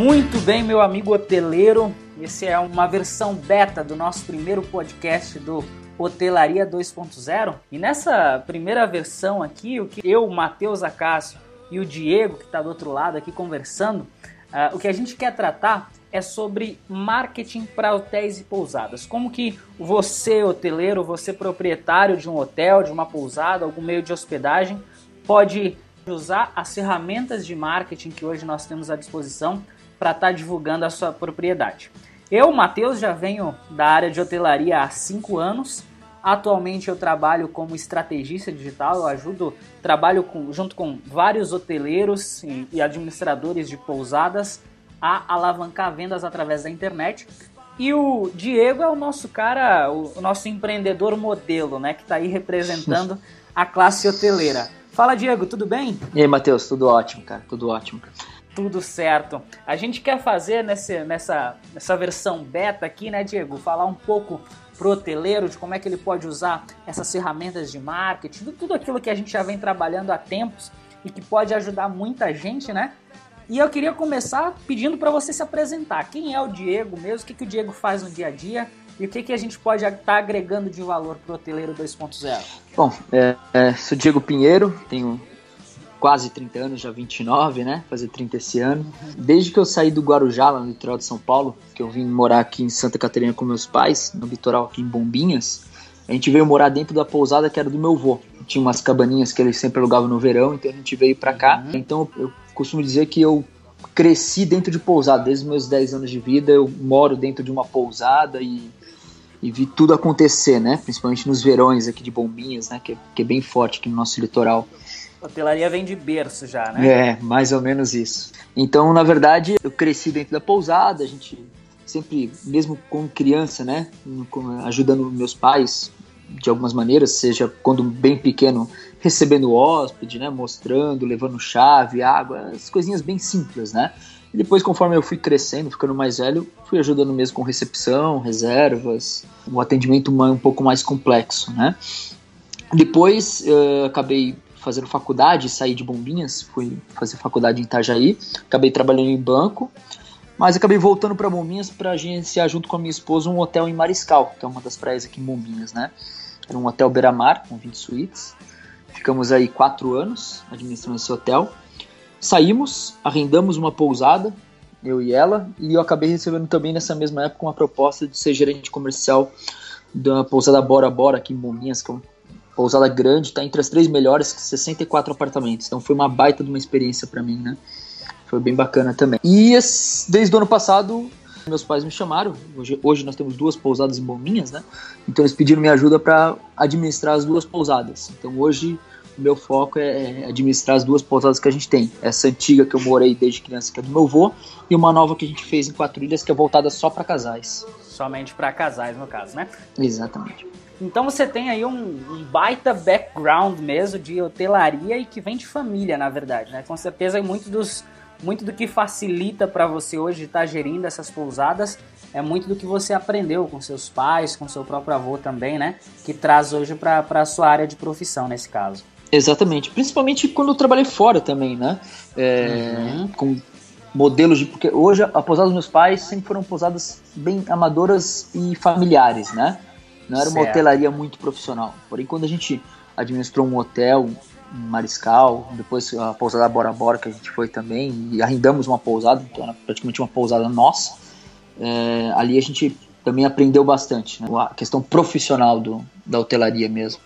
Muito bem, meu amigo hoteleiro. Esse é uma versão beta do nosso primeiro podcast do Hotelaria 2.0. E nessa primeira versão aqui, o que eu, o Matheus Acácio e o Diego, que está do outro lado aqui conversando, uh, o que a gente quer tratar é sobre marketing para hotéis e pousadas. Como que você, hoteleiro, você proprietário de um hotel, de uma pousada, algum meio de hospedagem, pode usar as ferramentas de marketing que hoje nós temos à disposição para estar tá divulgando a sua propriedade. Eu, Matheus, já venho da área de hotelaria há cinco anos. Atualmente eu trabalho como estrategista digital, eu ajudo, trabalho com, junto com vários hoteleiros e, e administradores de pousadas a alavancar vendas através da internet. E o Diego é o nosso cara, o, o nosso empreendedor modelo, né, que está aí representando a classe hoteleira. Fala, Diego, tudo bem? E aí, Matheus, tudo ótimo, cara, tudo ótimo. Tudo certo. A gente quer fazer nesse, nessa, nessa versão beta aqui, né, Diego? Falar um pouco pro hoteleiro de como é que ele pode usar essas ferramentas de marketing, tudo aquilo que a gente já vem trabalhando há tempos e que pode ajudar muita gente, né? E eu queria começar pedindo para você se apresentar. Quem é o Diego mesmo? O que, que o Diego faz no dia a dia? E o que, que a gente pode estar tá agregando de valor para o Hoteleiro 2.0? Bom, é, é, sou Diego Pinheiro, tenho quase 30 anos, já 29, né? Fazer 30 esse ano. Desde que eu saí do Guarujá, lá no litoral de São Paulo, que eu vim morar aqui em Santa Catarina com meus pais, no litoral aqui em Bombinhas, a gente veio morar dentro da pousada que era do meu avô. Tinha umas cabaninhas que ele sempre alugava no verão, então a gente veio para cá. Uhum. Então eu costumo dizer que eu cresci dentro de pousada, desde meus 10 anos de vida eu moro dentro de uma pousada e, e vi tudo acontecer, né? Principalmente nos verões aqui de Bombinhas, né? Que, que é bem forte aqui no nosso litoral. Hotelaria vem de berço já, né? É, mais ou menos isso. Então, na verdade, eu cresci dentro da pousada, a gente sempre, mesmo como criança, né? Ajudando meus pais de algumas maneiras, seja quando bem pequeno, recebendo hóspede, né, mostrando, levando chave, água, as coisinhas bem simples, né? E depois, conforme eu fui crescendo, ficando mais velho, fui ajudando mesmo com recepção, reservas, um atendimento um pouco mais complexo, né? Depois, eu acabei fazendo faculdade, saí de Bombinhas, fui fazer faculdade em Itajaí, acabei trabalhando em banco, mas acabei voltando para Bombinhas para agenciar junto com a minha esposa um hotel em Mariscal, que é uma das praias aqui em Bombinhas, né? Era um hotel beira-mar, com 20 suítes. Ficamos aí quatro anos administrando esse hotel. Saímos, arrendamos uma pousada, eu e ela, e eu acabei recebendo também nessa mesma época uma proposta de ser gerente comercial da pousada Bora Bora aqui em Bombinhas, que é uma pousada grande, está entre as três melhores, 64 apartamentos. Então foi uma baita de uma experiência para mim, né? Foi bem bacana também. E desde o ano passado meus pais me chamaram. Hoje, hoje nós temos duas pousadas em Bombinhas, né? Então eles pediram minha ajuda para administrar as duas pousadas. Então hoje o meu foco é, é administrar as duas pousadas que a gente tem. Essa antiga que eu morei desde criança, que é do meu avô, e uma nova que a gente fez em Quatro Ilhas, que é voltada só para casais. Somente para casais, no caso, né? Exatamente. Então você tem aí um, um, baita background mesmo de hotelaria e que vem de família, na verdade, né? Com certeza muito dos muito do que facilita para você hoje estar tá gerindo essas pousadas é muito do que você aprendeu com seus pais, com seu próprio avô também, né? Que traz hoje para a sua área de profissão nesse caso. Exatamente, principalmente quando eu trabalhei fora também, né? É, uhum. Com modelos de. Porque hoje a pousada dos meus pais sempre foram pousadas bem amadoras e familiares, né? Não era uma certo. hotelaria muito profissional. Porém, quando a gente administrou um hotel, Mariscal, depois a pousada Bora Bora que a gente foi também, e arrendamos uma pousada, então era praticamente uma pousada nossa. É, ali a gente também aprendeu bastante, né? a questão profissional do, da hotelaria mesmo.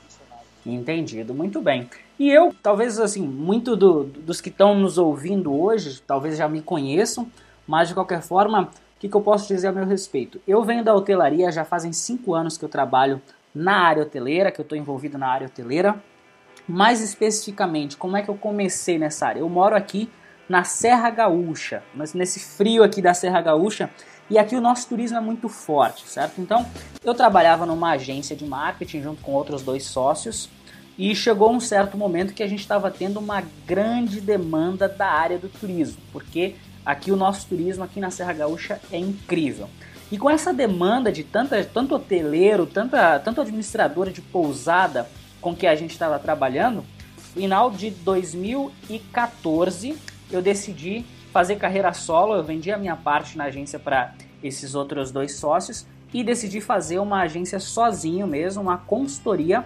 Entendido, muito bem. E eu, talvez assim, muito do, dos que estão nos ouvindo hoje, talvez já me conheçam, mas de qualquer forma, que, que eu posso dizer a meu respeito? Eu venho da hotelaria, já fazem cinco anos que eu trabalho na área hoteleira, que eu estou envolvido na área hoteleira. Mais especificamente, como é que eu comecei nessa área? Eu moro aqui na Serra Gaúcha, mas nesse frio aqui da Serra Gaúcha, e aqui o nosso turismo é muito forte, certo? Então, eu trabalhava numa agência de marketing junto com outros dois sócios, e chegou um certo momento que a gente estava tendo uma grande demanda da área do turismo, porque aqui o nosso turismo aqui na Serra Gaúcha é incrível. E com essa demanda de tanta, tanto hoteleiro, tanta, tanto administrador de pousada com que a gente estava trabalhando, final de 2014 eu decidi fazer carreira solo, eu vendi a minha parte na agência para esses outros dois sócios e decidi fazer uma agência sozinho mesmo, uma consultoria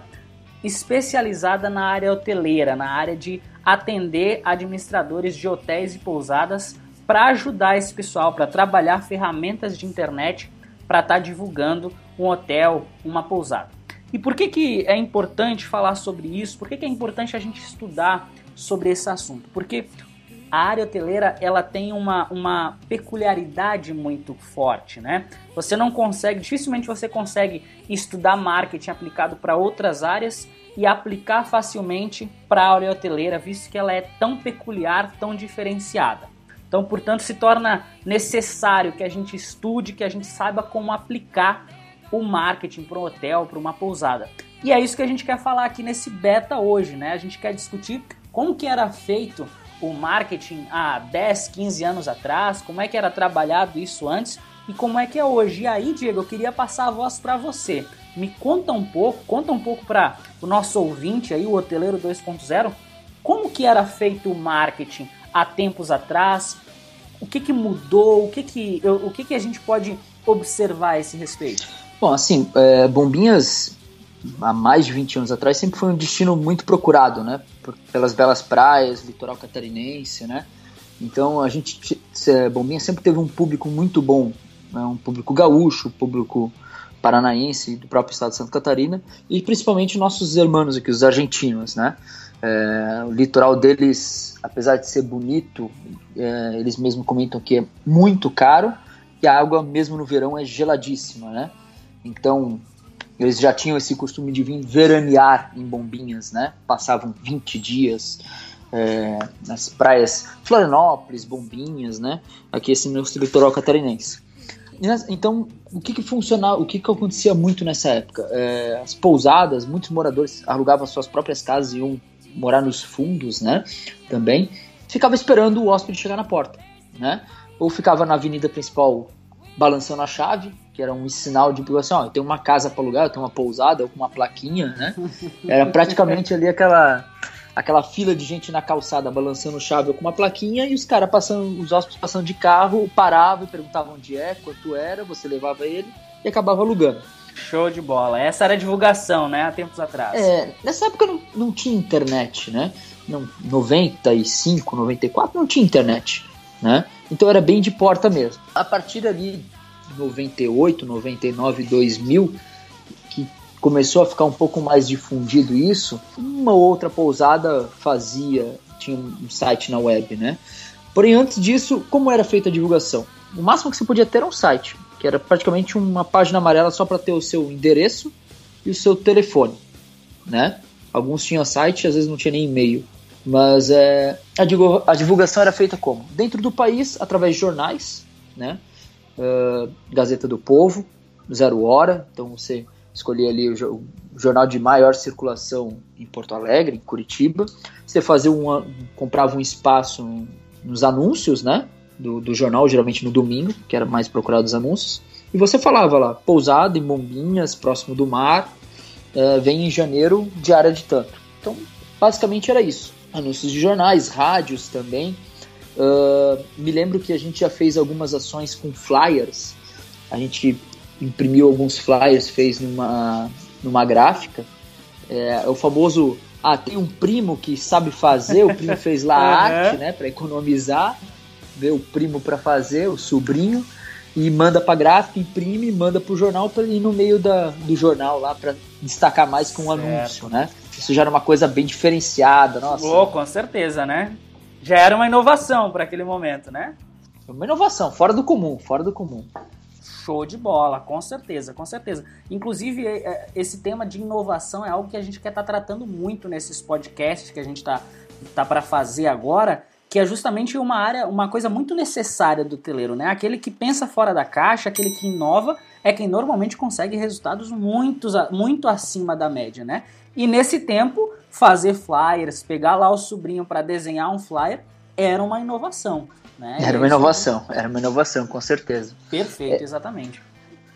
especializada na área hoteleira, na área de atender administradores de hotéis e pousadas para ajudar esse pessoal, para trabalhar ferramentas de internet para estar tá divulgando um hotel, uma pousada. E por que, que é importante falar sobre isso? Por que, que é importante a gente estudar sobre esse assunto? Porque a área hoteleira ela tem uma, uma peculiaridade muito forte, né? Você não consegue, dificilmente você consegue estudar marketing aplicado para outras áreas e aplicar facilmente para a área hoteleira, visto que ela é tão peculiar, tão diferenciada. Então, portanto, se torna necessário que a gente estude, que a gente saiba como aplicar o marketing para um hotel, para uma pousada. E é isso que a gente quer falar aqui nesse beta hoje, né? A gente quer discutir como que era feito o marketing há 10, 15 anos atrás, como é que era trabalhado isso antes e como é que é hoje. E aí, Diego, eu queria passar a voz para você. Me conta um pouco, conta um pouco para o nosso ouvinte aí, o hoteleiro 2.0, como que era feito o marketing há tempos atrás, o que, que mudou, o que que, o que que a gente pode observar a esse respeito? Bom, assim, é, Bombinhas há mais de 20 anos atrás, sempre foi um destino muito procurado, né? Por, pelas belas praias, litoral catarinense, né? Então a gente, Bombinha sempre teve um público muito bom, né? um público gaúcho, público paranaense do próprio estado de Santa Catarina e principalmente nossos irmãos aqui, os argentinos, né? É, o litoral deles, apesar de ser bonito, é, eles mesmos comentam que é muito caro e a água mesmo no verão é geladíssima, né? Então eles já tinham esse costume de vir veranear em Bombinhas, né? Passavam 20 dias é, nas praias Florianópolis, Bombinhas, né? Aqui esse nosso litoral catarinense. Então, o que que funcionava, o que que acontecia muito nessa época? É, as pousadas, muitos moradores alugavam suas próprias casas e iam morar nos fundos, né? Também ficava esperando o hóspede chegar na porta, né? Ou ficava na avenida principal balançando a chave, que era um sinal de assim, ó, tem uma casa para alugar, tem uma pousada com uma plaquinha, né? Era praticamente ali aquela aquela fila de gente na calçada balançando chave com uma plaquinha e os caras passando, os hóspedes passando de carro, paravam e perguntavam onde é, quanto era, você levava ele e acabava alugando. Show de bola. Essa era a divulgação, né, há tempos atrás. É, nessa época não, não tinha internet, né? Não, 95, 94 não tinha internet, né? Então era bem de porta mesmo. A partir ali 98, 99, 2000, que começou a ficar um pouco mais difundido isso, uma outra pousada fazia, tinha um site na web, né? Porém, antes disso, como era feita a divulgação? O máximo que você podia ter era um site, que era praticamente uma página amarela só para ter o seu endereço e o seu telefone, né? Alguns tinham site, às vezes não tinha nem e-mail. Mas é, a divulgação era feita como? Dentro do país, através de jornais, né? uh, Gazeta do Povo, Zero Hora, então você escolhia ali o, jornal de maior circulação em Porto Alegre, em Curitiba, você fazia um, comprava um espaço nos anúncios, né, do, do jornal, geralmente no domingo, que era mais procurado os anúncios, e você falava lá, pousada em Bombinhas, próximo do mar, uh, vem em janeiro, diária de tanto. Então, basicamente era isso. Anúncios de jornais, rádios também, Uh, me lembro que a gente já fez algumas ações com flyers. A gente imprimiu alguns flyers, fez numa, numa gráfica. É, o famoso, ah, tem um primo que sabe fazer, o primo fez lá a arte, né, para economizar, vê o primo para fazer, o sobrinho, e manda para gráfica, imprime, manda para o jornal para ir no meio da, do jornal lá para destacar mais com um anúncio, né? Isso já era uma coisa bem diferenciada, nossa. Oh, com certeza, né? já era uma inovação para aquele momento, né? Uma inovação, fora do comum, fora do comum. Show de bola, com certeza, com certeza. Inclusive, é, é, esse tema de inovação é algo que a gente quer estar tá tratando muito nesses podcasts que a gente está tá para fazer agora, que é justamente uma área, uma coisa muito necessária do teleiro, né? Aquele que pensa fora da caixa, aquele que inova, é quem normalmente consegue resultados muito, muito acima da média, né? E nesse tempo, fazer flyers, pegar lá o sobrinho para desenhar um flyer, era uma inovação. Né? Era uma inovação, era uma inovação, com certeza. Perfeito, é, exatamente.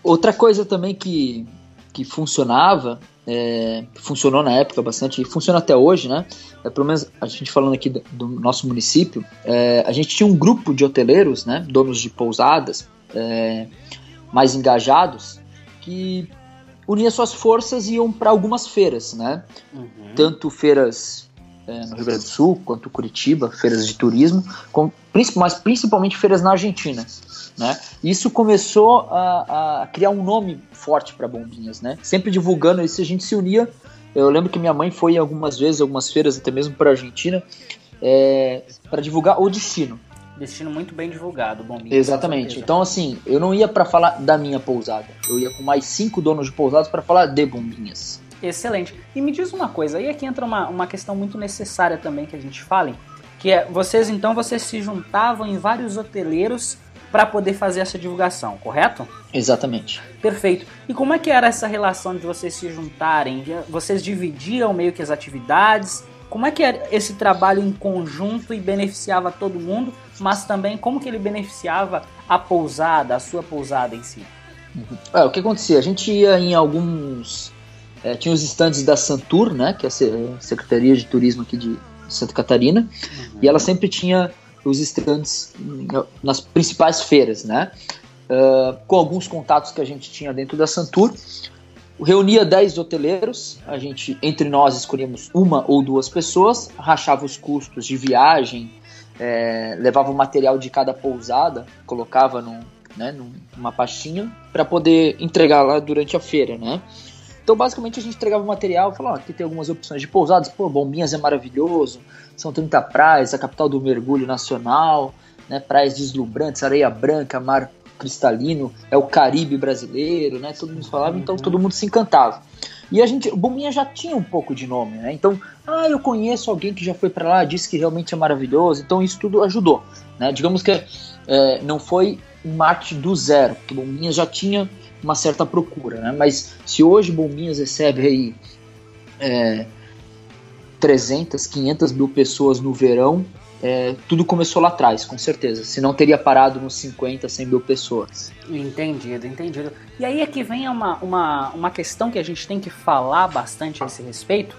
Outra coisa também que que funcionava, é, funcionou na época bastante, e funciona até hoje, né? É, pelo menos a gente falando aqui do, do nosso município, é, a gente tinha um grupo de hoteleiros, né? Donos de pousadas, é, mais engajados, que unia suas forças e iam para algumas feiras, né? Uhum. Tanto feiras é, no Rio Grande do Sul quanto Curitiba, feiras de turismo, com, mas principalmente feiras na Argentina. Né? Isso começou a, a criar um nome forte para Bombinhas, né? Sempre divulgando isso, a gente se unia. Eu lembro que minha mãe foi algumas vezes, algumas feiras, até mesmo para a Argentina, é, para divulgar o destino. Destino muito bem divulgado, Bombinhas. Exatamente. Então, assim, eu não ia para falar da minha pousada, eu ia com mais cinco donos de pousadas para falar de Bombinhas. Excelente. E me diz uma coisa, aí aqui entra uma, uma questão muito necessária também que a gente fale, que é, vocês então, vocês se juntavam em vários hoteleiros para poder fazer essa divulgação, correto? Exatamente. Perfeito. E como é que era essa relação de vocês se juntarem? Vocês dividiam meio que as atividades? Como é que era esse trabalho em conjunto e beneficiava todo mundo, mas também como que ele beneficiava a pousada, a sua pousada em si? Uhum. É, o que acontecia? A gente ia em alguns. É, tinha os estandes da Santur, né, que é a Secretaria de Turismo aqui de Santa Catarina, uhum. e ela sempre tinha os estandes nas principais feiras, né? Uh, com alguns contatos que a gente tinha dentro da Santur. Reunia 10 hoteleiros, a gente, entre nós, escolhíamos uma ou duas pessoas, rachava os custos de viagem, é, levava o material de cada pousada, colocava num, né, numa pastinha para poder entregar lá durante a feira, né? Então, basicamente, a gente entregava o material, falava, oh, aqui tem algumas opções de pousadas, pô, Bombinhas é maravilhoso, são 30 praias, a capital do mergulho nacional, né, praias deslumbrantes, areia branca, mar cristalino, é o Caribe brasileiro, né, todo mundo falava, então todo mundo se encantava. E a gente, o Bombinha já tinha um pouco de nome, né, então, ah, eu conheço alguém que já foi para lá, disse que realmente é maravilhoso, então isso tudo ajudou, né, digamos que é, não foi um marketing do zero, porque Bombinha já tinha uma certa procura, né? Mas se hoje Bombinhas recebe aí é, 300, 500 mil pessoas no verão, é, tudo começou lá atrás, com certeza. Se não teria parado nos 50, 100 mil pessoas. Entendido, entendido. E aí é que vem uma, uma, uma questão que a gente tem que falar bastante a esse respeito,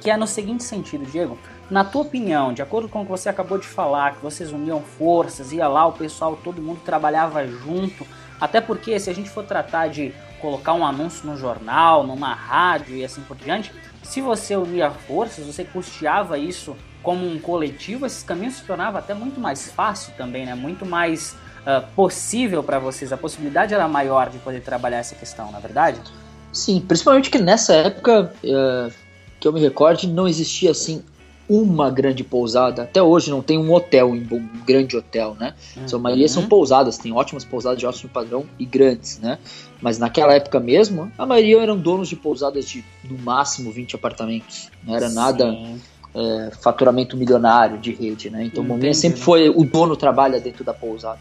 que é no seguinte sentido, Diego. Na tua opinião, de acordo com o que você acabou de falar, que vocês uniam forças, ia lá, o pessoal, todo mundo trabalhava junto, até porque se a gente for tratar de colocar um anúncio no jornal, numa rádio e assim por diante, se você unia forças, você custeava isso como um coletivo, esses caminhos se tornava até muito mais fácil também, né? Muito mais uh, possível para vocês. A possibilidade era maior de poder trabalhar essa questão, na é verdade? Sim, principalmente que nessa época, uh, que eu me recorde, não existia assim uma grande pousada. Até hoje não tem um hotel, um grande hotel, né? Uhum. A maioria são pousadas, tem ótimas pousadas de ótimo padrão e grandes, né? Mas naquela época mesmo, a maioria eram donos de pousadas de no máximo 20 apartamentos. Não era Sim. nada é, faturamento milionário de rede, né? Então Entendi, o Momentum sempre foi o dono trabalha dentro da pousada.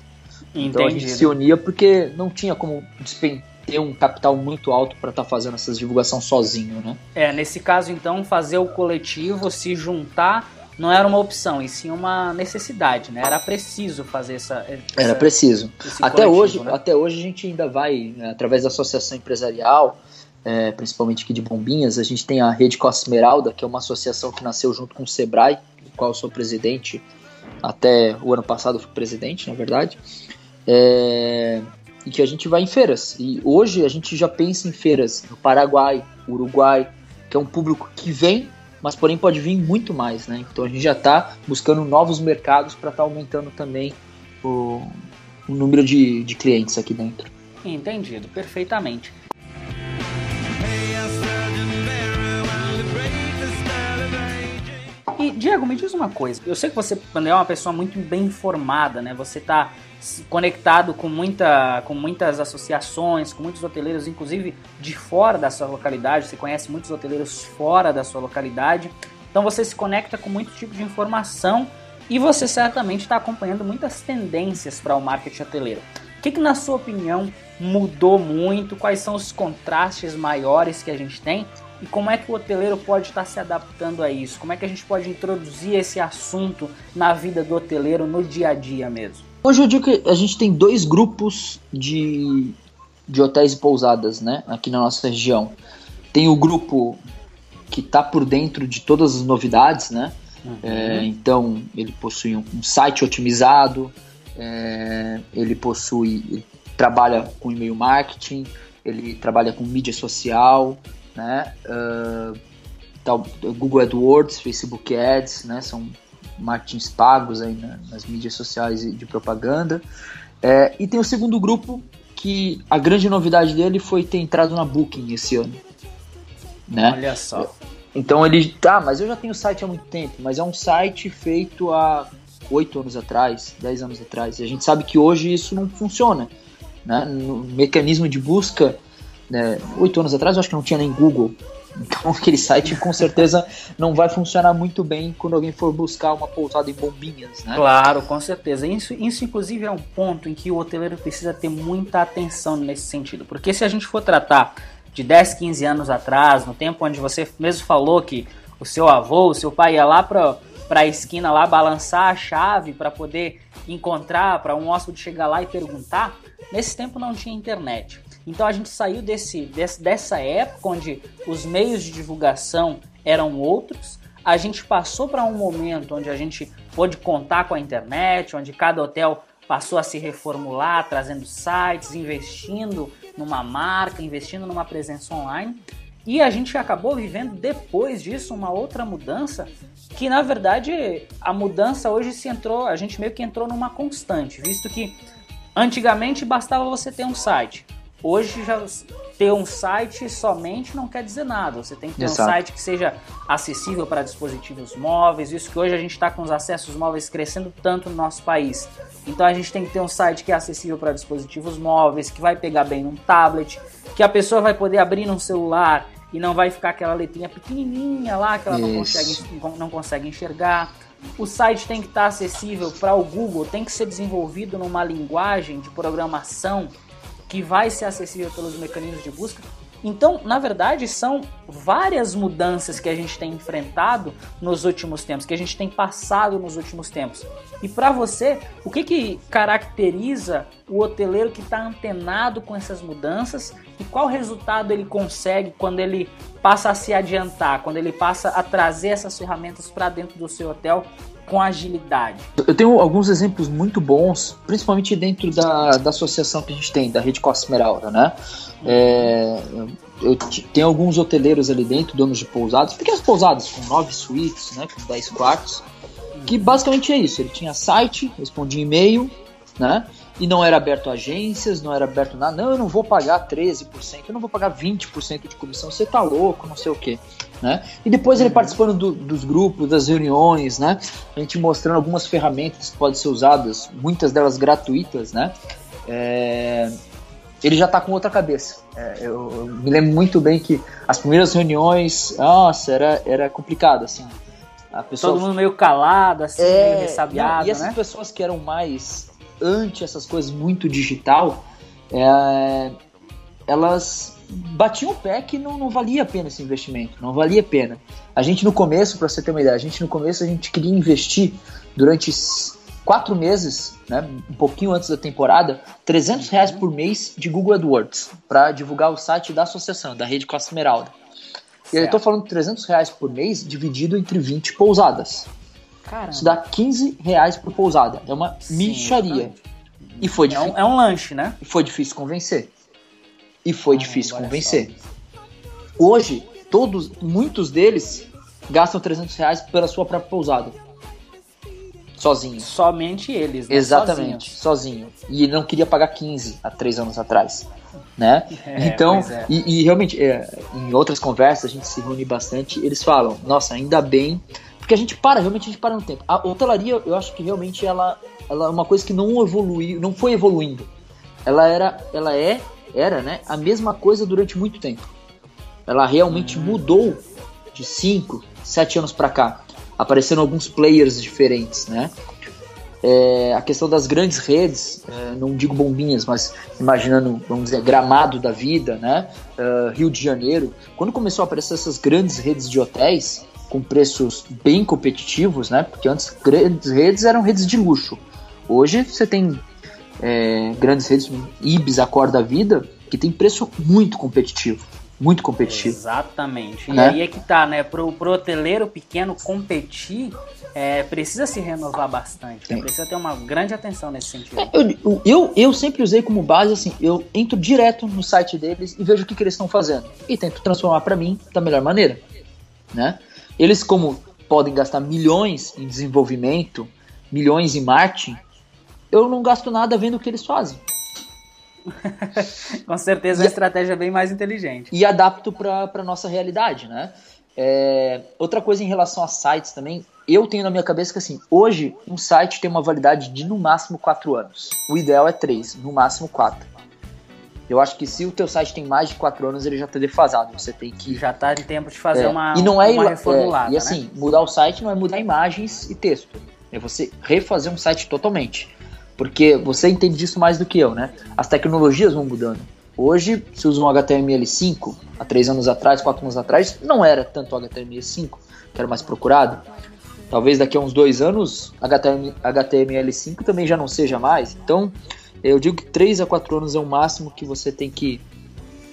Entendi, então a gente se unia porque não tinha como despen ter um capital muito alto para estar tá fazendo essas divulgação sozinho, né? É, nesse caso então, fazer o coletivo, se juntar, não era uma opção, e sim uma necessidade, né? Era preciso fazer essa. essa era preciso. Até hoje, né? até hoje a gente ainda vai, né, através da associação empresarial, é, principalmente aqui de Bombinhas, a gente tem a Rede Costa Esmeralda, que é uma associação que nasceu junto com o Sebrae, do qual eu sou presidente até o ano passado, fui presidente, na verdade. É, e que a gente vai em feiras. E hoje a gente já pensa em feiras no Paraguai, Uruguai, que é um público que vem, mas porém pode vir muito mais, né? Então a gente já está buscando novos mercados para estar tá aumentando também o, o número de, de clientes aqui dentro. Entendido, perfeitamente. Diego, me diz uma coisa. Eu sei que você é uma pessoa muito bem informada, né? Você está conectado com, muita, com muitas associações, com muitos hoteleiros, inclusive de fora da sua localidade. Você conhece muitos hoteleiros fora da sua localidade. Então você se conecta com muito tipo de informação e você certamente está acompanhando muitas tendências para o marketing hoteleiro. O que, que, na sua opinião, mudou muito? Quais são os contrastes maiores que a gente tem? E como é que o hoteleiro pode estar se adaptando a isso? Como é que a gente pode introduzir esse assunto na vida do hoteleiro no dia a dia mesmo? Hoje eu digo que a gente tem dois grupos de, de hotéis e pousadas, né, aqui na nossa região. Tem o grupo que está por dentro de todas as novidades, né? Uhum. É, então ele possui um, um site otimizado, é, ele possui, ele trabalha com e-mail marketing, ele trabalha com mídia social, né? Uh, tal, Google AdWords, Facebook Ads, né? São marketings pagos aí né, nas mídias sociais de propaganda. É, e tem o segundo grupo que a grande novidade dele foi ter entrado na Booking esse ano. Né? Olha só. Então ele, tá, mas eu já tenho o site há muito tempo, mas é um site feito há oito anos atrás, dez anos atrás. E a gente sabe que hoje isso não funciona. Né? No mecanismo de busca, né, oito anos atrás eu acho que não tinha nem Google. Então aquele site com certeza não vai funcionar muito bem quando alguém for buscar uma pousada em bombinhas, né? Claro, com certeza. Isso, isso inclusive é um ponto em que o hoteleiro precisa ter muita atenção nesse sentido. Porque se a gente for tratar de 10, 15 anos atrás, no tempo onde você mesmo falou que o seu avô, o seu pai ia lá para para a esquina lá balançar a chave para poder encontrar, para um hóspede chegar lá e perguntar, nesse tempo não tinha internet. Então a gente saiu desse, desse, dessa época onde os meios de divulgação eram outros, a gente passou para um momento onde a gente pôde contar com a internet, onde cada hotel passou a se reformular, trazendo sites, investindo numa marca, investindo numa presença online. E a gente acabou vivendo depois disso uma outra mudança que na verdade a mudança hoje se entrou, a gente meio que entrou numa constante, visto que antigamente bastava você ter um site. Hoje já ter um site somente não quer dizer nada. Você tem que ter Exato. um site que seja acessível para dispositivos móveis. Isso que hoje a gente está com os acessos móveis crescendo tanto no nosso país. Então a gente tem que ter um site que é acessível para dispositivos móveis, que vai pegar bem num tablet, que a pessoa vai poder abrir num celular e não vai ficar aquela letrinha pequenininha lá que ela não consegue, não consegue enxergar. O site tem que estar acessível para o Google, tem que ser desenvolvido numa linguagem de programação que vai ser acessível pelos mecanismos de busca. Então, na verdade, são várias mudanças que a gente tem enfrentado nos últimos tempos, que a gente tem passado nos últimos tempos. E para você, o que, que caracteriza o hoteleiro que está antenado com essas mudanças e qual resultado ele consegue quando ele passa a se adiantar, quando ele passa a trazer essas ferramentas para dentro do seu hotel com agilidade? Eu tenho alguns exemplos muito bons, principalmente dentro da, da associação que a gente tem, da Rede Costa Esmeralda, né? É, eu tenho alguns hoteleiros ali dentro, donos de pousadas, pequenas pousadas com nove suítes, né, com 10 quartos, que basicamente é isso. Ele tinha site, respondia e-mail, né? E não era aberto a agências, não era aberto nada. Não, eu não vou pagar 13%, eu não vou pagar 20% de comissão, você tá louco, não sei o quê. Né? E depois ele uhum. participando do, dos grupos, das reuniões, né? A gente mostrando algumas ferramentas que podem ser usadas, muitas delas gratuitas, né? É, ele já está com outra cabeça. É, eu, eu, me lembro muito bem que as primeiras reuniões, nossa, era, era complicado, assim. A pessoa... Todo mundo meio calado, assim, é, meio ressabiado, E essas né? pessoas que eram mais anti essas coisas muito digital, é, elas batiam o pé que não, não valia a pena esse investimento, não valia a pena. A gente no começo, para você ter uma ideia, a gente no começo a gente queria investir durante quatro meses, né, um pouquinho antes da temporada, 300 reais por mês de Google AdWords para divulgar o site da associação, da rede Costa Esmeralda. E eu estou falando 300 reais por mês dividido entre 20 pousadas. Caramba. Isso dá 15 reais por pousada. É uma Sim, micharia. E foi é um, é um lanche, né? E foi difícil convencer. E foi ah, difícil convencer. Hoje, todos, muitos deles gastam 300 reais pela sua própria pousada. Sozinho. Somente eles, né? Exatamente, sozinho. E ele não queria pagar 15 há três anos atrás. Né? É, então, é. e, e, realmente, é, em outras conversas, a gente se reúne bastante, eles falam, nossa, ainda bem, porque a gente para, realmente a gente para no tempo. A hotelaria, eu acho que realmente ela, ela é uma coisa que não evoluiu, não foi evoluindo. Ela era, ela é, era, né, a mesma coisa durante muito tempo. Ela realmente uhum. mudou de 5, 7 anos para cá aparecendo alguns players diferentes, né? É, a questão das grandes redes, é, não digo bombinhas, mas imaginando, vamos dizer, gramado da vida, né? Uh, Rio de Janeiro, quando começou a aparecer essas grandes redes de hotéis com preços bem competitivos, né? Porque antes grandes redes eram redes de luxo. Hoje você tem é, grandes redes, Ibis, a cor da vida, que tem preço muito competitivo. Muito competitivo. Exatamente. E né? aí é que tá, né? Pro, pro hoteleiro pequeno competir, é, precisa se renovar bastante. Né? Precisa ter uma grande atenção nesse sentido. É, eu, eu, eu, sempre usei como base assim: eu entro direto no site deles e vejo o que, que eles estão fazendo. E tento transformar para mim da melhor maneira. Né? Eles, como podem gastar milhões em desenvolvimento, milhões em marketing, eu não gasto nada vendo o que eles fazem. Com certeza é uma estratégia bem mais inteligente. E adapto para a nossa realidade, né? É, outra coisa em relação a sites também, eu tenho na minha cabeça que assim, hoje um site tem uma validade de no máximo 4 anos. O ideal é 3, no máximo 4. Eu acho que se o teu site tem mais de 4 anos, ele já está defasado. Você tem que. Já está em tempo de fazer é, uma, e não é, uma reformulada. É, e assim, né? mudar o site não é mudar imagens e texto. É você refazer um site totalmente. Porque você entende disso mais do que eu, né? As tecnologias vão mudando. Hoje se usa um HTML5, há três anos atrás, quatro anos atrás, não era tanto HTML5, que era mais procurado. Talvez daqui a uns dois anos HTML5 também já não seja mais. Então, eu digo que três a quatro anos é o máximo que você tem que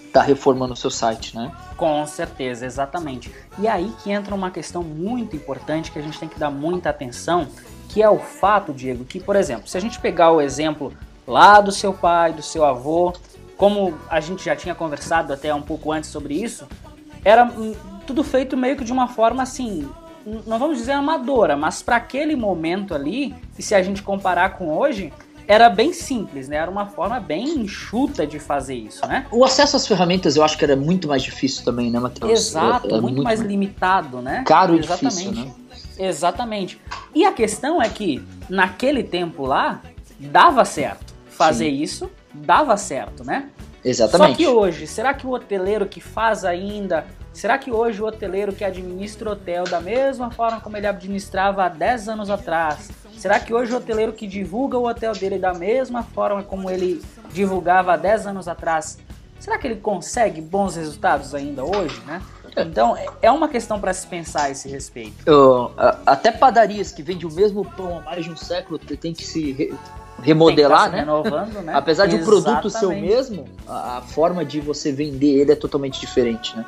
estar tá reformando o seu site, né? Com certeza, exatamente. E aí que entra uma questão muito importante que a gente tem que dar muita atenção, que é o fato, Diego, que, por exemplo, se a gente pegar o exemplo lá do seu pai, do seu avô, como a gente já tinha conversado até um pouco antes sobre isso, era tudo feito meio que de uma forma assim, não vamos dizer amadora, mas para aquele momento ali, e se a gente comparar com hoje, era bem simples, né? Era uma forma bem enxuta de fazer isso, né? O acesso às ferramentas eu acho que era muito mais difícil também, né, Matheus? Exato, muito, muito, mais limitado, né? Caro Exatamente. e difícil, né? Exatamente. E a questão é que naquele tempo lá dava certo fazer Sim. isso, dava certo, né? Exatamente. Só que hoje, será que o hoteleiro que faz ainda, será que hoje o hoteleiro que administra o hotel da mesma forma como ele administrava há 10 anos atrás, será que hoje o hoteleiro que divulga o hotel dele da mesma forma como ele divulgava há 10 anos atrás, será que ele consegue bons resultados ainda hoje, né? Então, é uma questão para se pensar a esse respeito. Uh, até padarias que vendem o mesmo pão há mais de um século tem que se re remodelar, né? Renovando, né? Apesar de o produto ser o mesmo, a, a forma de você vender ele é totalmente diferente, né?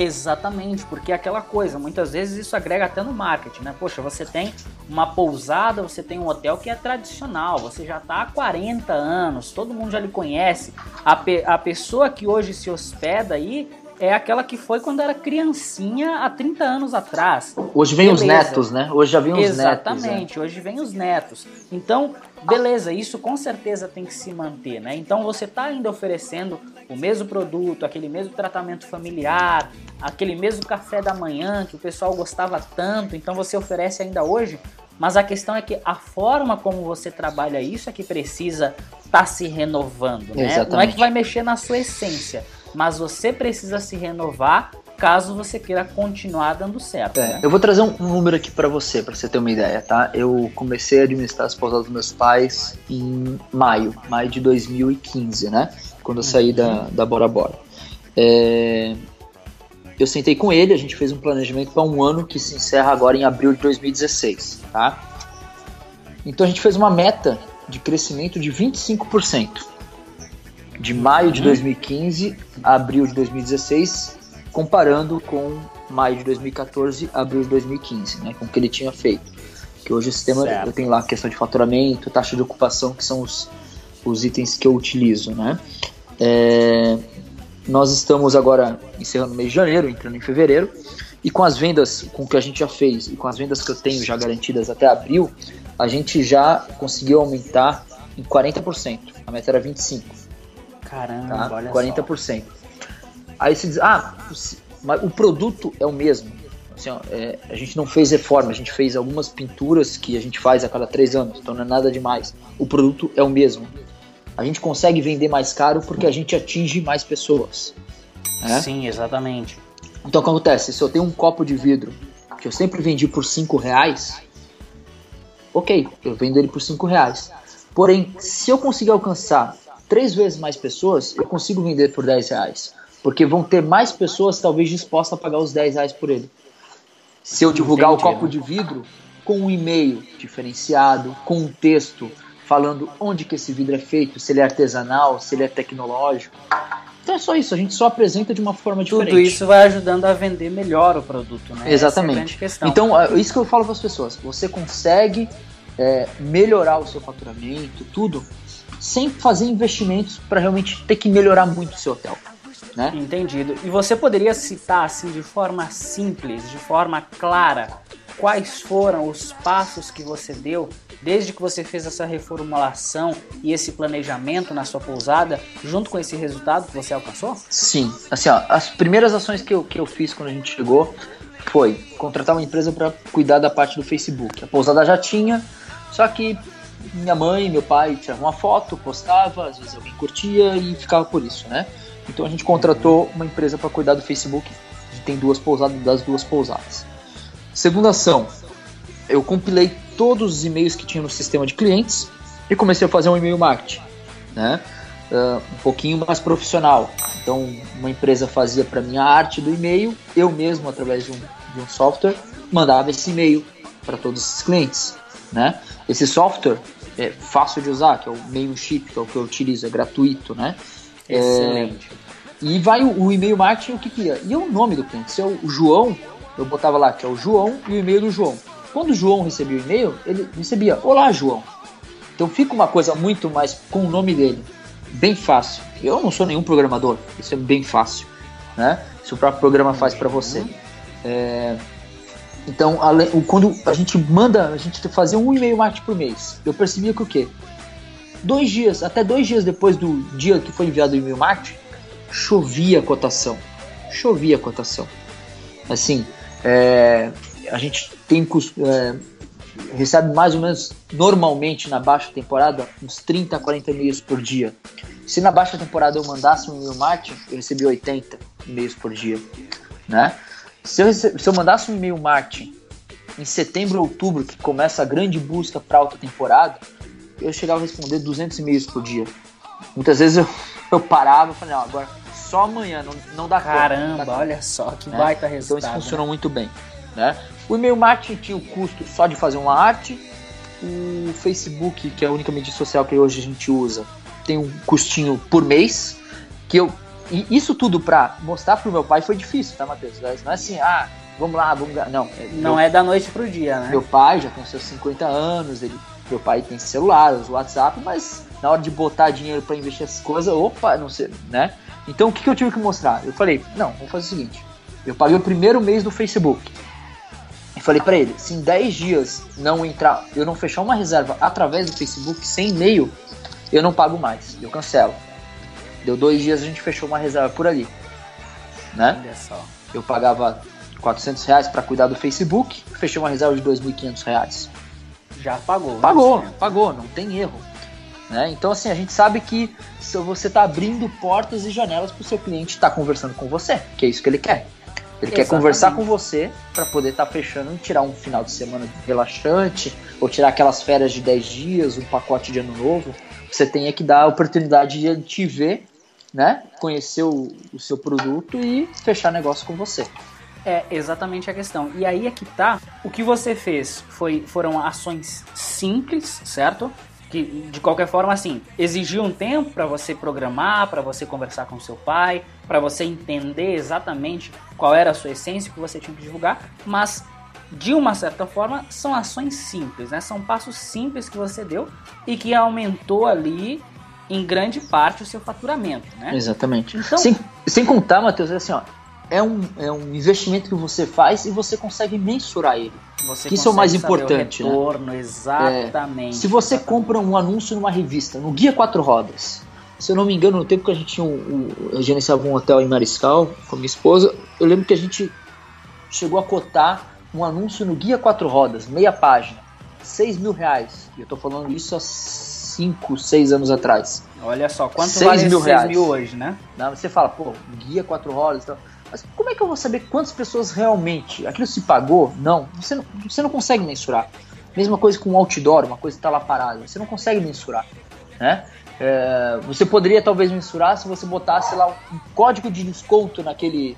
Exatamente, porque é aquela coisa, muitas vezes isso agrega até no marketing, né? Poxa, você tem uma pousada, você tem um hotel que é tradicional, você já está há 40 anos, todo mundo já lhe conhece. A, pe a pessoa que hoje se hospeda aí é aquela que foi quando era criancinha há 30 anos atrás. Hoje vem beleza. os netos, né? Hoje já vem os Exatamente, netos. É. Exatamente, é. hoje vem os netos. Então, beleza, isso com certeza tem que se manter, né? Então você está ainda oferecendo o mesmo produto, aquele mesmo tratamento familiar, aquele mesmo café da manhã que o pessoal gostava tanto, então você oferece ainda hoje. Mas a questão é que a forma como você trabalha isso é que precisa estar tá se renovando, né? Exatamente. Não é que vai mexer na sua essência mas você precisa se renovar caso você queira continuar dando certo. É, né? Eu vou trazer um, número aqui para você, para você ter uma ideia, tá? Eu comecei a administrar as pousadas dos meus pais em maio, maio de 2015, né? Quando eu saí da, uhum. da Bora Bora. É, eu sentei com ele, a gente fez um planejamento para um ano que se encerra agora em abril de 2016, tá? Então a gente fez uma meta de crescimento de 25% de maio de 2015 a abril de 2016, comparando com maio de 2014 a abril de 2015, né, com o que ele tinha feito. Que hoje o sistema certo. eu tenho lá a questão de faturamento, taxa de ocupação, que são os, os itens que eu utilizo, né? É, nós estamos agora encerrando o mês de janeiro, entrando em fevereiro, e com as vendas, com o que a gente já fez e com as vendas que eu tenho já garantidas até abril, a gente já conseguiu aumentar em 40%. A meta era 25%. Caramba, tá? olha 40%. Só. Aí você diz, ah, mas o produto é o mesmo. Assim, ó, é, a gente não fez reforma, a gente fez algumas pinturas que a gente faz a cada três anos, então não é nada demais. O produto é o mesmo. A gente consegue vender mais caro porque a gente atinge mais pessoas. Né? Sim, exatamente. Então o que acontece? Se eu tenho um copo de vidro que eu sempre vendi por cinco reais, ok, eu vendo ele por cinco reais. Porém, se eu conseguir alcançar três vezes mais pessoas, eu consigo vender por 10 reais. Porque vão ter mais pessoas talvez dispostas a pagar os 10 reais por ele. Se eu divulgar Entendi, o copo né? de vidro com um e-mail diferenciado, com um texto falando onde que esse vidro é feito, se ele é artesanal, se ele é tecnológico, Então é só isso, a gente só apresenta de uma forma diferente. Tudo isso vai ajudando a vender melhor o produto, né? Exatamente. É então, é isso que eu falo para as pessoas. Você consegue é, melhorar o seu faturamento, tudo, sem fazer investimentos para realmente ter que melhorar muito o seu hotel. Né? Entendido. E você poderia citar assim de forma simples, de forma clara, quais foram os passos que você deu desde que você fez essa reformulação e esse planejamento na sua pousada, junto com esse resultado que você alcançou? Sim. Assim, ó, as primeiras ações que eu, que eu fiz quando a gente chegou foi contratar uma empresa para cuidar da parte do Facebook. A pousada já tinha, só que minha mãe meu pai tiravam uma foto, postava, às vezes alguém curtia e ficava por isso, né? Então a gente contratou uma empresa para cuidar do Facebook, que tem duas pousadas das duas pousadas. Segunda ação, eu compilei todos os e-mails que tinha no sistema de clientes e comecei a fazer um e-mail marketing, né? Uh, um pouquinho mais profissional. Então, uma empresa fazia para mim a arte do e-mail, eu mesmo, através de um, de um software, mandava esse e-mail para todos esses clientes, né? Esse software é fácil de usar, que é o Mailchimp, que é o que eu utilizo, é gratuito, né? Excelente. É, e vai o, o, e-mail marketing, o que que é? E o nome do cliente? Se é o João, eu botava lá que é o João e o e-mail do João. Quando o João recebia o e-mail, ele recebia Olá, João. Então fica uma coisa muito mais com o nome dele. Bem fácil. Eu não sou nenhum programador, isso é bem fácil. Né? Isso o próprio programa faz para você. É... Então, quando a gente manda, a gente fazia um e-mail marketing por mês. Eu percebia que o quê? Dois dias, até dois dias depois do dia que foi enviado o e-mail marketing, chovia a cotação. Chovia a cotação. Assim, é, a gente tem é, recebe mais ou menos normalmente na baixa temporada uns 30, 40 e-mails por dia. Se na baixa temporada eu mandasse um e-mail marketing, eu recebi 80 e-mails por dia, né? Se eu, se eu mandasse um e-mail marketing em setembro ou outubro, que começa a grande busca para alta temporada, eu chegava a responder 200 e-mails por dia. Muitas vezes eu, eu parava e falei, não, agora só amanhã, não, não dá Caramba, conta. Caramba, olha só que né? baita resultado. Então isso funcionou né? muito bem. Né? O e-mail marketing tinha o custo só de fazer uma arte. O Facebook, que é a única mídia social que hoje a gente usa, tem um custinho por mês. Que eu. E isso tudo para mostrar pro meu pai foi difícil, tá, Matheus? Não é assim, ah, vamos lá, vamos. Não. Não meu, é da noite pro dia, né? Meu pai já tem seus 50 anos, ele, meu pai tem celular, usa WhatsApp, mas na hora de botar dinheiro para investir essas coisas, opa, não sei, né? Então o que, que eu tive que mostrar? Eu falei, não, vamos fazer o seguinte. Eu paguei o primeiro mês do Facebook. E falei para ele, se em 10 dias não entrar, eu não fechar uma reserva através do Facebook sem e-mail, eu não pago mais, eu cancelo. Deu dois dias a gente fechou uma reserva por ali, né? Olha só. Eu pagava 400 reais para cuidar do Facebook, fechei uma reserva de 2.500 reais. Já pagou. Né? Pagou, né? pagou, não tem erro. Né? Então, assim, a gente sabe que você está abrindo portas e janelas para o seu cliente estar tá conversando com você, que é isso que ele quer. Ele Exatamente. quer conversar com você para poder estar tá fechando e tirar um final de semana relaxante, ou tirar aquelas férias de 10 dias, um pacote de ano novo. Você tem que dar a oportunidade de te ver, né? Conhecer o, o seu produto e fechar negócio com você. É exatamente a questão. E aí é que tá. O que você fez foi, foram ações simples, certo? que de qualquer forma assim exigiu um tempo para você programar, para você conversar com seu pai, para você entender exatamente qual era a sua essência que você tinha que divulgar, mas de uma certa forma são ações simples, né? São passos simples que você deu e que aumentou ali em grande parte o seu faturamento, né? Exatamente. Então, sem, sem contar, Matheus, é assim, ó, é um, é um investimento que você faz e você consegue mensurar ele. Você isso é o mais importante. O né? retorno, né? exatamente. É, se você exatamente. compra um anúncio numa revista, no Guia Quatro Rodas, se eu não me engano, no tempo que a gente tinha um, um, eu gerenciava um hotel em Mariscal com a minha esposa, eu lembro que a gente chegou a cotar um anúncio no Guia Quatro Rodas, meia página, 6 mil reais. E eu tô falando isso há 5, 6 anos atrás. Olha só, quanto 6 vale mil 6 reais. mil hoje, né? Não, você fala, pô, Guia Quatro Rodas e tal. Mas como é que eu vou saber quantas pessoas realmente aquilo se pagou? Não, você não, você não consegue mensurar. Mesma coisa com um outdoor, uma coisa que está lá parada, você não consegue mensurar, né? É, você poderia talvez mensurar se você botasse lá um código de desconto naquele,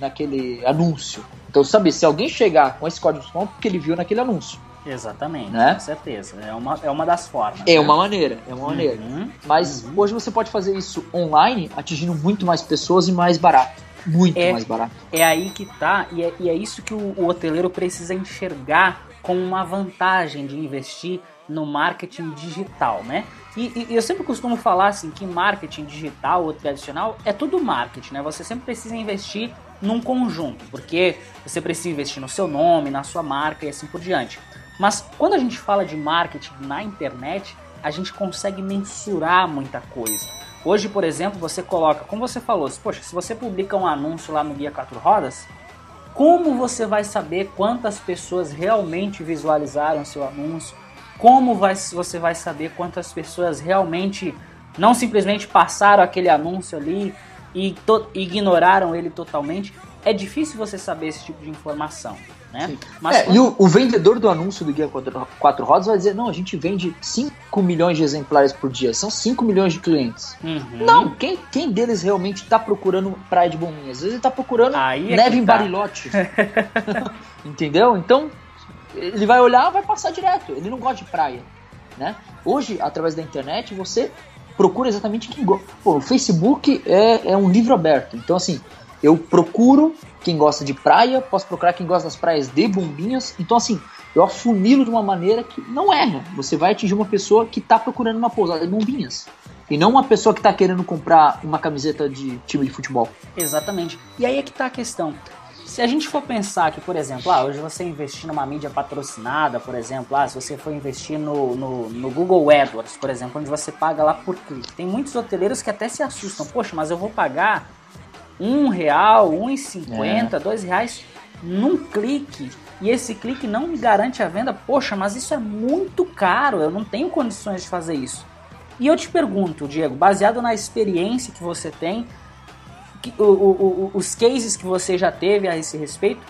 naquele anúncio. Então, sabe, se alguém chegar com esse código de desconto, que ele viu naquele anúncio. Exatamente, né? com certeza. É uma, é uma das formas. É né? uma maneira, é uma maneira. Uhum, Mas uhum. hoje você pode fazer isso online, atingindo muito mais pessoas e mais barato. Muito é, mais barato. É aí que tá, e é, e é isso que o, o hoteleiro precisa enxergar como uma vantagem de investir no marketing digital, né? E, e, eu sempre costumo falar assim que marketing digital ou tradicional é tudo marketing, né? Você sempre precisa investir num conjunto, porque você precisa investir no seu nome, na sua marca e assim por diante. Mas quando a gente fala de marketing na internet, a gente consegue mensurar muita coisa. Hoje, por exemplo, você coloca, como você falou, poxa, se você publica um anúncio lá no Guia 4 Rodas, como você vai saber quantas pessoas realmente visualizaram seu anúncio? Como vai, você vai saber quantas pessoas realmente não simplesmente passaram aquele anúncio ali e ignoraram ele totalmente? É difícil você saber esse tipo de informação. Né? Mas é, quando... E o, o, vendedor do anúncio do Guia 4, 4 Rodas vai dizer: não, a gente vende 5 milhões de exemplares por dia, são 5 milhões de clientes. Uhum. Não, quem, quem deles realmente está procurando praia de bombinhas? Às vezes ele está procurando é neve em tá. Barilote. Entendeu? Então, ele vai olhar vai passar direto. Ele não gosta de praia. Né? Hoje, através da internet, você procura exatamente quem gosta. O Facebook é, é um livro aberto. Então, assim, eu procuro quem gosta de praia, posso procurar quem gosta das praias de bombinhas. Então, assim, eu afunilo de uma maneira que não erra. Você vai atingir uma pessoa que está procurando uma pousada de bombinhas. E não uma pessoa que está querendo comprar uma camiseta de time de futebol. Exatamente. E aí é que está a questão. Se a gente for pensar que, por exemplo, ah, hoje você investir numa mídia patrocinada, por exemplo, ah, se você for investir no, no, no, Google AdWords, por exemplo, onde você paga lá por clique. Tem muitos hoteleiros que até se assustam. Poxa, mas eu vou pagar um real, um e cinquenta, é. dois reais num clique e esse clique não me garante a venda. Poxa, mas isso é muito caro, eu não tenho condições de fazer isso. E eu te pergunto, Diego, baseado na experiência que você tem, que, o, o, o, os cases que você já teve a esse respeito,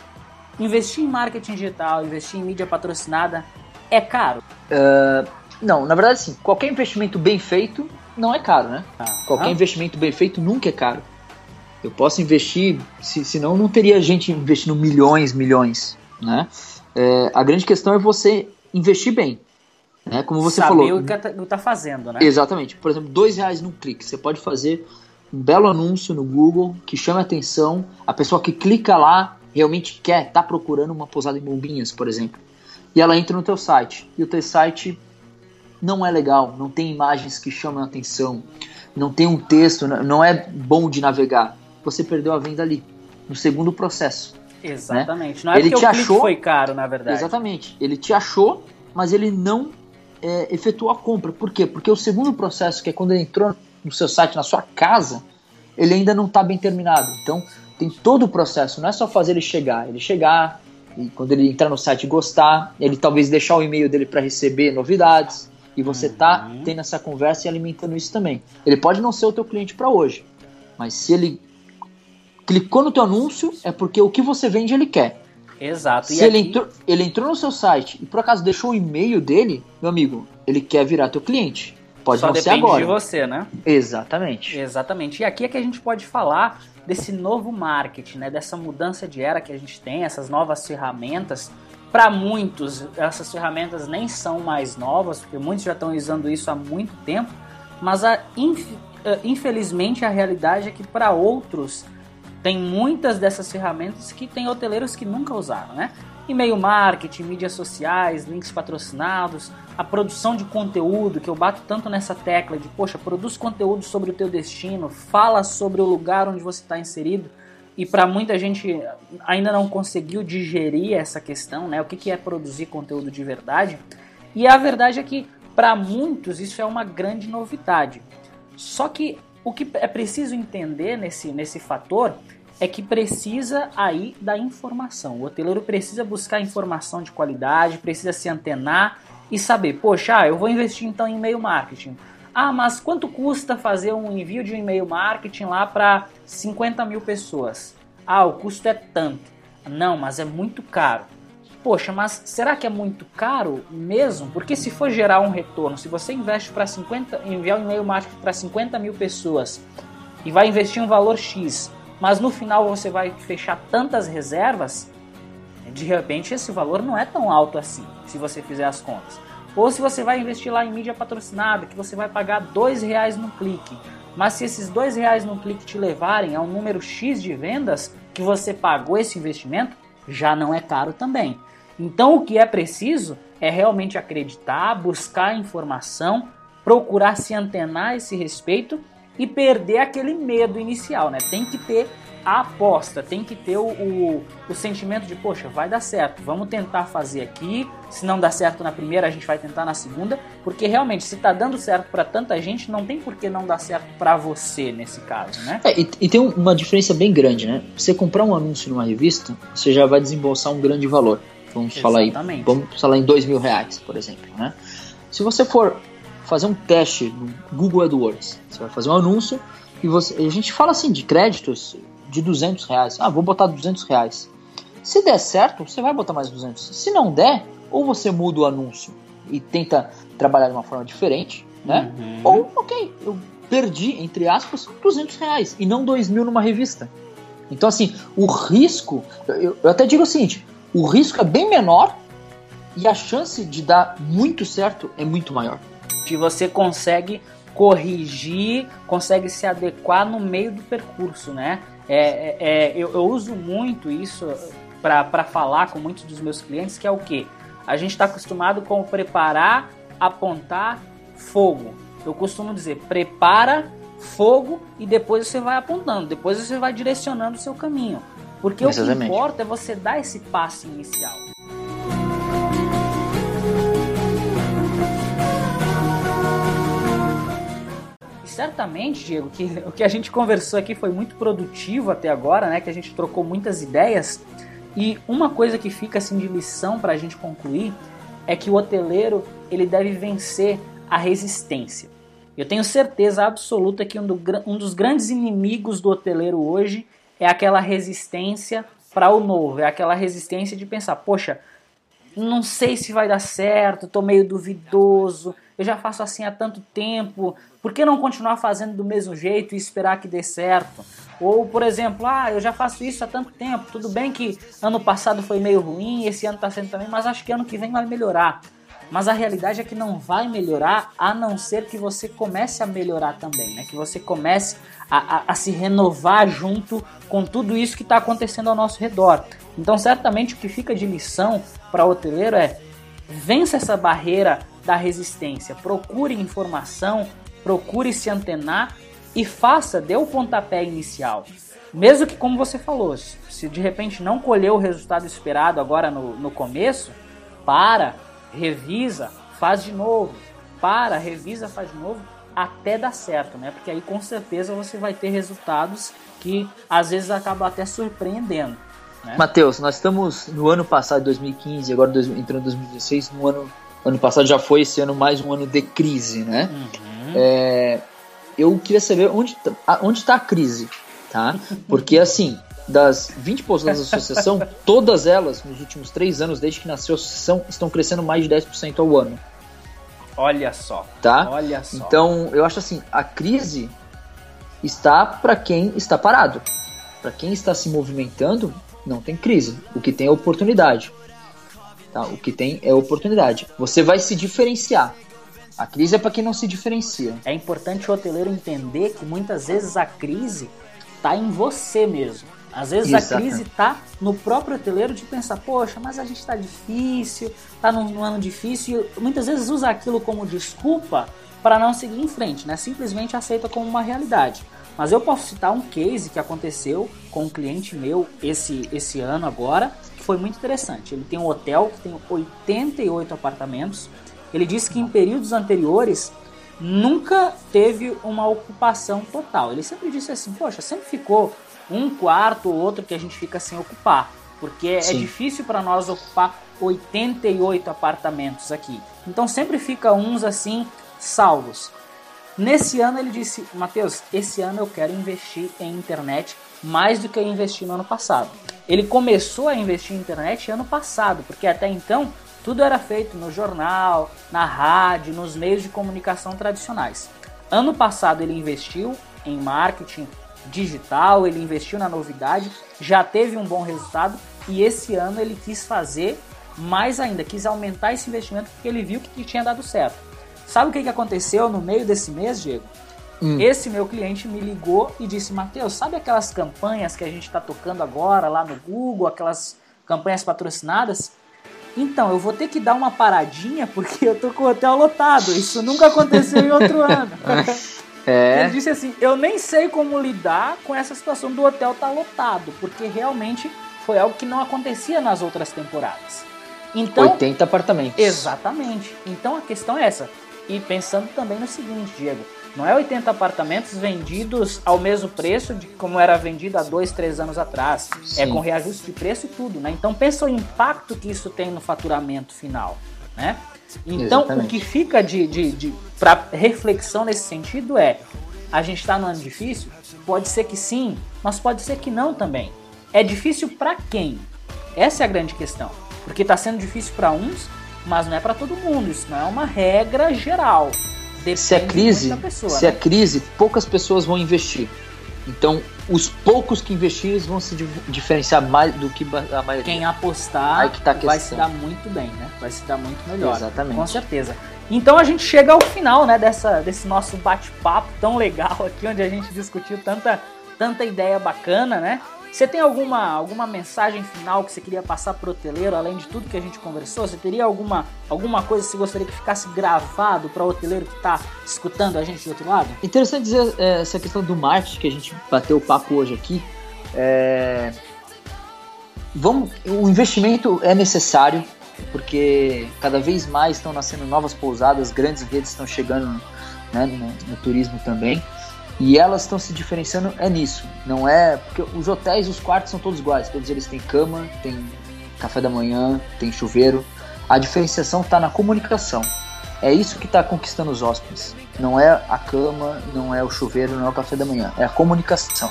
investir em marketing digital, investir em mídia patrocinada é caro? Uh, não, na verdade sim. Qualquer investimento bem feito não é caro, né? Ah, Qualquer ah. investimento bem feito nunca é caro. Eu posso investir, se, senão não teria gente investindo milhões, milhões, né? É, a grande questão é você investir bem, né? Como você Saber falou. Saber o que está tá fazendo, né? Exatamente. Por exemplo, dois reais num clique. Você pode fazer um belo anúncio no Google que chama atenção. A pessoa que clica lá realmente quer, está procurando uma pousada em bombinhas, por exemplo. E ela entra no teu site. E o teu site não é legal, não tem imagens que chamam a atenção, não tem um texto, não é bom de navegar você perdeu a venda ali, no segundo processo. Né? Exatamente. Né? Não é ele te achou, foi caro, na verdade. Exatamente. Ele te achou, mas ele não é, efetuou a compra. Por quê? Porque o segundo processo, que é quando ele entrou no seu site, na sua casa, ele ainda não está bem terminado. Então, tem todo o processo. Não é só fazer ele chegar. Ele chegar, e quando ele entrar no site gostar, ele talvez deixar o e-mail dele para receber novidades. E você tá uhum. tendo essa conversa e alimentando isso também. Ele pode não ser o teu cliente para hoje, mas se ele clicou no teu anúncio, é porque o que você vende ele quer. Exato. Se ele, aqui... entrou, ele entrou no seu site e por acaso deixou o e-mail dele, meu amigo, ele quer virar teu cliente. Pode Só não ser agora. de você, né? Exatamente. Exatamente. E aqui é que a gente pode falar desse novo marketing, né? Dessa mudança de era que a gente tem, essas novas ferramentas. Para muitos, essas ferramentas nem são mais novas, porque muitos já estão usando isso há muito tempo. Mas a, eh, infelizmente a realidade é que para outros tem muitas dessas ferramentas que tem hoteleiros que nunca usaram, né? E-mail marketing, mídias sociais, links patrocinados, a produção de conteúdo, que eu bato tanto nessa tecla de, poxa, produz conteúdo sobre o teu destino, fala sobre o lugar onde você está inserido. E para muita gente ainda não conseguiu digerir essa questão, né? O que, que é produzir conteúdo de verdade? E a verdade é que para muitos isso é uma grande novidade. Só que o que é preciso entender nesse, nesse fator é que precisa aí da informação. O hoteleiro precisa buscar informação de qualidade, precisa se antenar e saber, poxa, ah, eu vou investir então em e-mail marketing. Ah, mas quanto custa fazer um envio de um e-mail marketing lá para 50 mil pessoas? Ah, o custo é tanto. Não, mas é muito caro. Poxa, mas será que é muito caro mesmo? Porque se for gerar um retorno, se você investe para 50, enviar um e-mail marketing para 50 mil pessoas e vai investir um valor X mas no final você vai fechar tantas reservas, de repente esse valor não é tão alto assim, se você fizer as contas. Ou se você vai investir lá em mídia patrocinada, que você vai pagar dois reais no clique. Mas se esses dois reais no clique te levarem a um número X de vendas que você pagou esse investimento, já não é caro também. Então o que é preciso é realmente acreditar, buscar informação, procurar se antenar a esse respeito e perder aquele medo inicial, né? Tem que ter a aposta, tem que ter o, o, o, sentimento de, poxa, vai dar certo, vamos tentar fazer aqui. Se não dá certo na primeira, a gente vai tentar na segunda, porque realmente, se tá dando certo para tanta gente, não tem por que não dar certo para você nesse caso, né? É, e, e, tem uma diferença bem grande, né? Você comprar um anúncio numa revista, você já vai desembolsar um grande valor. Vamos Exatamente. falar aí, vamos falar em dois mil reais, por exemplo, né? Se você for fazer um teste no Google AdWords, você vai fazer um anúncio e você, a gente fala assim de créditos de 200 reais. Ah, vou botar 200 reais. Se der certo, você vai botar mais 200. Se não der, ou você muda o anúncio e tenta trabalhar de uma forma diferente, né? Uhum. Ou, ok, eu perdi, entre aspas, 200 reais e não 2 mil numa revista. Então, assim, o risco, eu, eu até digo o seguinte: o risco é bem menor e a chance de dar muito certo é muito maior. Que você consegue corrigir, consegue se adequar no meio do percurso, né? É, é, é, eu, eu, uso muito isso para falar com muitos dos meus clientes, que é o que? A gente está acostumado com preparar, apontar, fogo. Eu costumo dizer, prepara, fogo e depois você vai apontando, depois você vai direcionando o seu caminho. Porque o que importa é você dar esse passo inicial. certamente, Diego, que o que a gente conversou aqui foi muito produtivo até agora, né? Que a gente trocou muitas ideias. E uma coisa que fica assim de lição para a gente concluir é que o hoteleiro ele deve vencer a resistência. Eu tenho certeza absoluta que um, do, um dos grandes inimigos do hoteleiro hoje é aquela resistência para o novo, é aquela resistência de pensar, poxa, não sei se vai dar certo, estou meio duvidoso, eu já faço assim há tanto tempo, por que não continuar fazendo do mesmo jeito e esperar que dê certo? Ou, por exemplo, ah, eu já faço isso há tanto tempo, tudo bem que ano passado foi meio ruim, esse ano está sendo também, mas acho que ano que vem vai melhorar. Mas a realidade é que não vai melhorar a não ser que você comece a melhorar também, né? Que você comece a, a, a se renovar junto com tudo isso que está acontecendo ao nosso redor. Então, certamente o que fica de lição para o hoteleiro é vença essa barreira da resistência. Procure informação, procure se antenar e faça, dê o pontapé inicial. Mesmo que, como você falou, se de repente não colheu o resultado esperado agora no, no começo, para, revisa, faz de novo. Para, revisa, faz de novo, até dar certo, né? Porque aí com certeza você vai ter resultados que às vezes acabam até surpreendendo. Né? Matheus, nós estamos no ano passado, 2015, agora entrando em 2016, no ano Ano passado já foi, esse ano mais um ano de crise, né? Uhum. É, eu queria saber onde tá, onde está a crise, tá? Porque assim, das 20 pousadas da associação, todas elas, nos últimos três anos, desde que nasceu a associação, estão crescendo mais de 10% ao ano. Olha só. Tá? Olha só. Então, eu acho assim, a crise está para quem está parado. Para quem está se movimentando, não tem crise. O que tem é oportunidade. Tá? O que tem é oportunidade. Você vai se diferenciar. A crise é para quem não se diferencia. É importante o hoteleiro entender que muitas vezes a crise está em você mesmo. Às vezes a crise está no próprio hoteleiro de pensar, poxa, mas a gente está difícil, está num, num, ano difícil. E muitas vezes usa aquilo como desculpa para não seguir em frente, né? Simplesmente aceita como uma realidade. Mas eu posso citar um case que aconteceu com um cliente meu esse, esse ano agora, foi muito interessante. Ele tem um hotel que tem 88 apartamentos. Ele disse que em períodos anteriores nunca teve uma ocupação total. Ele sempre disse assim: Poxa, sempre ficou um quarto ou outro que a gente fica sem ocupar, porque é Sim. é difícil para nós ocupar 88 apartamentos aqui. Então sempre fica uns assim salvos. Nesse ano ele disse: Mateus, esse ano eu quero investir em internet mais do que eu investi no ano passado. Ele começou a investir em internet ano passado, porque até então tudo era feito no jornal, na rádio, nos meios de comunicação tradicionais. Ano passado ele investiu em marketing digital, ele investiu na novidade, já teve um bom resultado e esse ano ele quis fazer mais ainda, quis aumentar esse investimento porque ele viu que tinha dado certo. Sabe o que, que aconteceu no meio desse mês, Diego? Hum. Esse meu cliente me ligou e disse: Matheus, sabe aquelas campanhas que a gente está tocando agora lá no Google, aquelas campanhas patrocinadas? Então, eu vou ter que dar uma paradinha porque eu tô com o hotel lotado. Isso nunca aconteceu em outro ano. É. Ele disse assim: Eu nem sei como lidar com essa situação do hotel estar tá lotado, porque realmente foi algo que não acontecia nas outras temporadas. Então, 80 apartamentos. Exatamente. Então a questão é essa. E pensando também no seguinte, Diego: não é 80 apartamentos vendidos ao mesmo preço de como era vendido há dois, três anos atrás. É Sim. É com reajuste de preço e tudo, né? Então pensa o impacto que isso tem no faturamento final, né? Então Exatamente. o que fica de, de, de para reflexão nesse sentido é a gente está no ano difícil? Pode ser que sim, mas pode ser que não também. É difícil para quem? Essa é a grande questão. Porque está sendo difícil para uns, mas não é para todo mundo. Isso não é uma regra geral. Depende se é crise, pessoa, se é né? é crise, poucas pessoas vão investir. Então, os poucos que investirem vão se diferenciar mais do que a maioria. Quem apostar tá vai se dar muito bem, né? Vai se dar muito melhor. Exatamente. Com certeza. Então a gente chega ao final, né, dessa, desse nosso bate-papo tão legal aqui, onde a gente discutiu tanta, tanta ideia bacana, né? Você tem alguma, alguma mensagem final que você queria passar para o hoteleiro, além de tudo que a gente conversou? Você teria alguma, alguma coisa que você gostaria que ficasse gravado para o hoteleiro que está escutando a gente do outro lado? Interessante dizer é, essa questão do marketing que a gente bateu o papo hoje aqui. É... Vamos, o investimento é necessário porque cada vez mais estão nascendo novas pousadas, grandes redes estão chegando né, no, no turismo também. E elas estão se diferenciando é nisso. Não é. Porque os hotéis, os quartos são todos iguais. Todos eles têm cama, tem café da manhã, tem chuveiro. A diferenciação está na comunicação. É isso que está conquistando os hóspedes. Não é a cama, não é o chuveiro, não é o café da manhã. É a comunicação.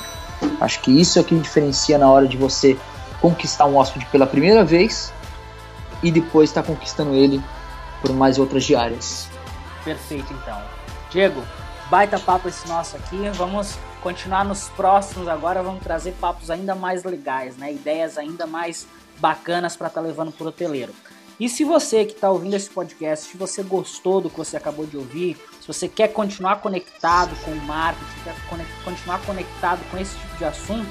Acho que isso é que diferencia na hora de você conquistar um hóspede pela primeira vez e depois estar tá conquistando ele por mais outras diárias. Perfeito, então. Diego, Baita papo esse nosso aqui. Vamos continuar nos próximos agora. Vamos trazer papos ainda mais legais, né? Ideias ainda mais bacanas para estar tá levando pro hoteleiro. E se você que está ouvindo esse podcast, se você gostou do que você acabou de ouvir, se você quer continuar conectado com o marketing, quer continuar conectado com esse tipo de assunto,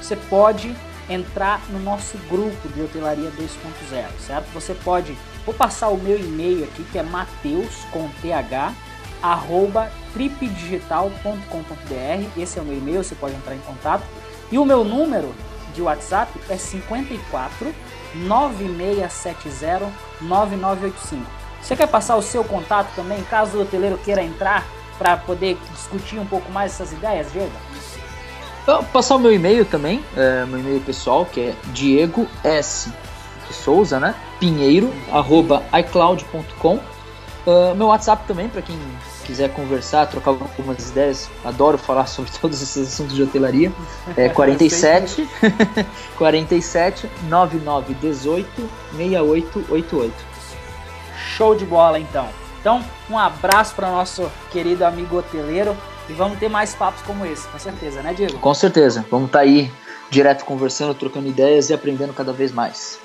você pode entrar no nosso grupo de hotelaria 2.0, certo? Você pode, vou passar o meu e-mail aqui que é mateus com th arroba tripdigital.com.br. Esse é o meu e-mail, você pode entrar em contato. E o meu número de WhatsApp é 54 9670 9985. Você quer passar o seu contato também, caso o hoteleiro queira entrar para poder discutir um pouco mais essas ideias, Diego? Vou passar o meu e-mail também, é, meu e-mail pessoal, que é Diego S. Souza, né? Pinheiro, arroba iCloud.com. Uh, meu WhatsApp também, para quem quiser conversar, trocar algumas ideias, adoro falar sobre todos esses assuntos de hotelaria. É 47 47 99 18 6888. Show de bola então. Então, um abraço para nosso querido amigo hoteleiro e vamos ter mais papos como esse, com certeza, né, Diego? Com certeza. Vamos estar tá aí direto conversando, trocando ideias e aprendendo cada vez mais.